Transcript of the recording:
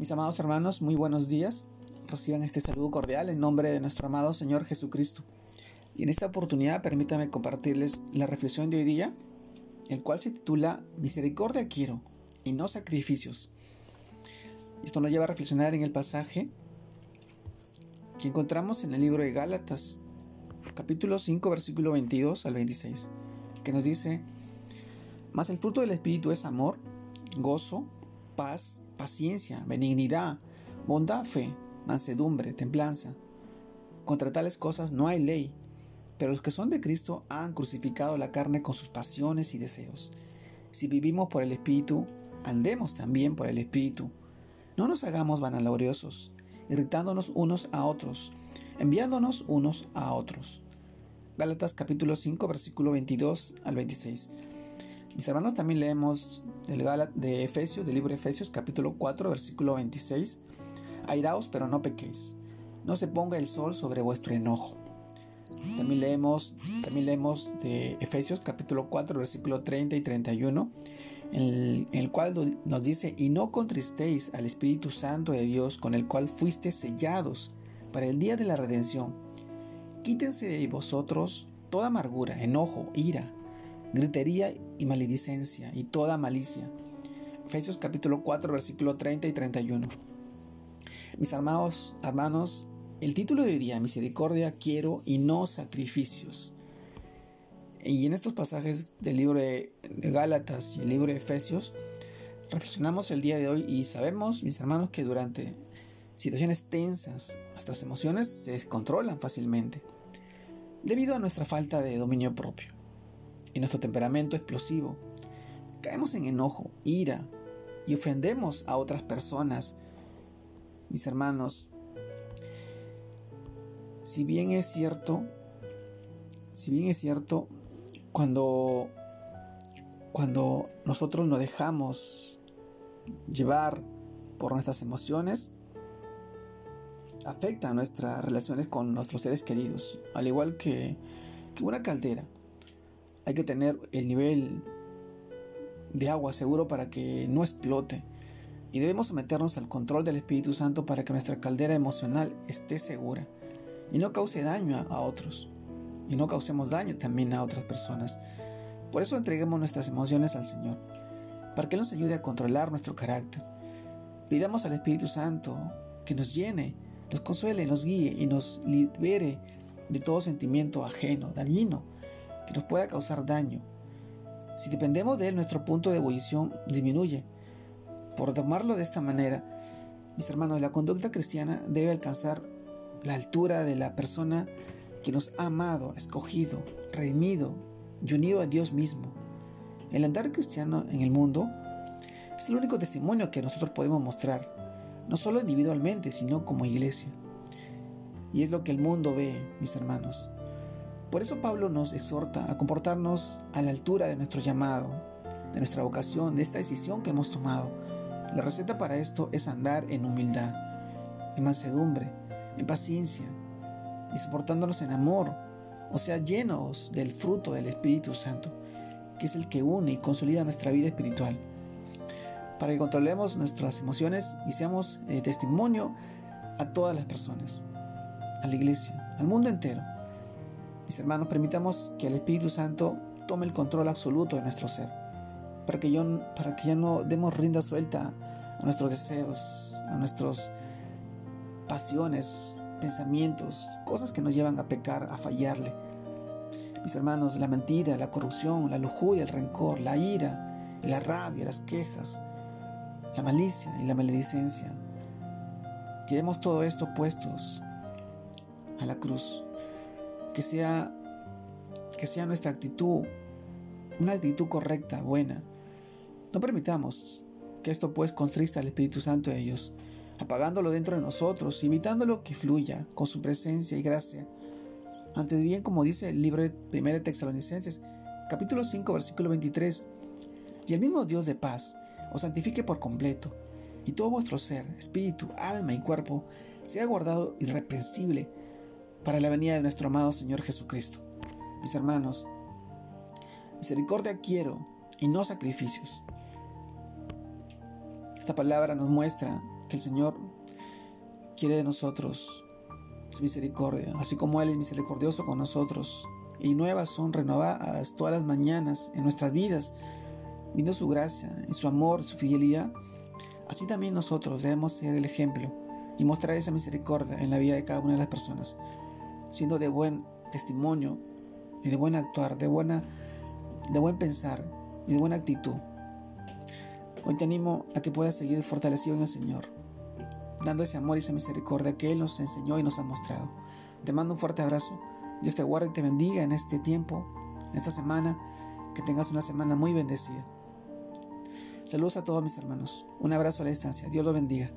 Mis amados hermanos, muy buenos días. Reciban este saludo cordial en nombre de nuestro amado Señor Jesucristo. Y en esta oportunidad permítame compartirles la reflexión de hoy día, el cual se titula Misericordia quiero y no sacrificios. Esto nos lleva a reflexionar en el pasaje que encontramos en el libro de Gálatas, capítulo 5, versículo 22 al 26, que nos dice, Mas el fruto del Espíritu es amor, gozo, paz, paciencia, benignidad, bondad, fe, mansedumbre, templanza. Contra tales cosas no hay ley, pero los que son de Cristo han crucificado la carne con sus pasiones y deseos. Si vivimos por el Espíritu, andemos también por el Espíritu. No nos hagamos vanagloriosos, irritándonos unos a otros, enviándonos unos a otros. Gálatas capítulo 5 versículo 22 al 26. Mis hermanos, también leemos del de Efesios, del libro de Efesios, capítulo 4, versículo 26. Airaos, pero no pequéis. No se ponga el sol sobre vuestro enojo. También leemos, también leemos de Efesios, capítulo 4, versículo 30 y 31, en el, en el cual nos dice, y no contristéis al Espíritu Santo de Dios, con el cual fuiste sellados para el día de la redención. Quítense de vosotros toda amargura, enojo, ira, gritería y maledicencia y toda malicia. Efesios capítulo 4 versículo 30 y 31. Mis amados hermanos, el título de hoy día, Misericordia quiero y no sacrificios. Y en estos pasajes del libro de Gálatas y el libro de Efesios, reflexionamos el día de hoy y sabemos, mis hermanos, que durante situaciones tensas nuestras emociones se descontrolan fácilmente debido a nuestra falta de dominio propio y nuestro temperamento explosivo. Caemos en enojo, ira y ofendemos a otras personas. Mis hermanos, si bien es cierto, si bien es cierto, cuando, cuando nosotros nos dejamos llevar por nuestras emociones, afecta nuestras relaciones con nuestros seres queridos, al igual que, que una caldera hay que tener el nivel de agua seguro para que no explote. Y debemos someternos al control del Espíritu Santo para que nuestra caldera emocional esté segura y no cause daño a otros. Y no causemos daño también a otras personas. Por eso entreguemos nuestras emociones al Señor, para que Él nos ayude a controlar nuestro carácter. Pidamos al Espíritu Santo que nos llene, nos consuele, nos guíe y nos libere de todo sentimiento ajeno, dañino que nos pueda causar daño. Si dependemos de él, nuestro punto de ebullición disminuye. Por tomarlo de esta manera, mis hermanos, la conducta cristiana debe alcanzar la altura de la persona que nos ha amado, escogido, redimido y unido a Dios mismo. El andar cristiano en el mundo es el único testimonio que nosotros podemos mostrar, no solo individualmente, sino como iglesia. Y es lo que el mundo ve, mis hermanos. Por eso Pablo nos exhorta a comportarnos a la altura de nuestro llamado, de nuestra vocación, de esta decisión que hemos tomado. La receta para esto es andar en humildad, en mansedumbre, en paciencia y soportándonos en amor, o sea, llenos del fruto del Espíritu Santo, que es el que une y consolida nuestra vida espiritual, para que controlemos nuestras emociones y seamos eh, testimonio a todas las personas, a la iglesia, al mundo entero. Mis hermanos, permitamos que el Espíritu Santo tome el control absoluto de nuestro ser, para que, yo, para que ya no demos rinda suelta a nuestros deseos, a nuestras pasiones, pensamientos, cosas que nos llevan a pecar, a fallarle. Mis hermanos, la mentira, la corrupción, la lujuria, el rencor, la ira, la rabia, las quejas, la malicia y la maledicencia. Llevemos todo esto puestos a la cruz que sea, que sea nuestra actitud una actitud correcta, buena. No permitamos que esto pues contrista al Espíritu Santo de ellos, apagándolo dentro de nosotros, invitándolo que fluya con su presencia y gracia. Antes bien, como dice el libro de 1 Tesalonicenses, capítulo 5, versículo 23, y el mismo Dios de paz os santifique por completo, y todo vuestro ser, espíritu, alma y cuerpo sea guardado irreprensible para la venida de nuestro amado Señor Jesucristo. Mis hermanos, misericordia quiero y no sacrificios. Esta palabra nos muestra que el Señor quiere de nosotros es misericordia, así como Él es misericordioso con nosotros. Y nuevas son renovadas todas las mañanas en nuestras vidas, viendo su gracia y su amor, su fidelidad. Así también nosotros debemos ser el ejemplo y mostrar esa misericordia en la vida de cada una de las personas, siendo de buen testimonio y de buen actuar, de, buena, de buen pensar y de buena actitud. Hoy te animo a que puedas seguir fortalecido en el Señor, dando ese amor y esa misericordia que Él nos enseñó y nos ha mostrado. Te mando un fuerte abrazo. Dios te guarde y te bendiga en este tiempo, en esta semana. Que tengas una semana muy bendecida. Saludos a todos mis hermanos. Un abrazo a la distancia. Dios los bendiga.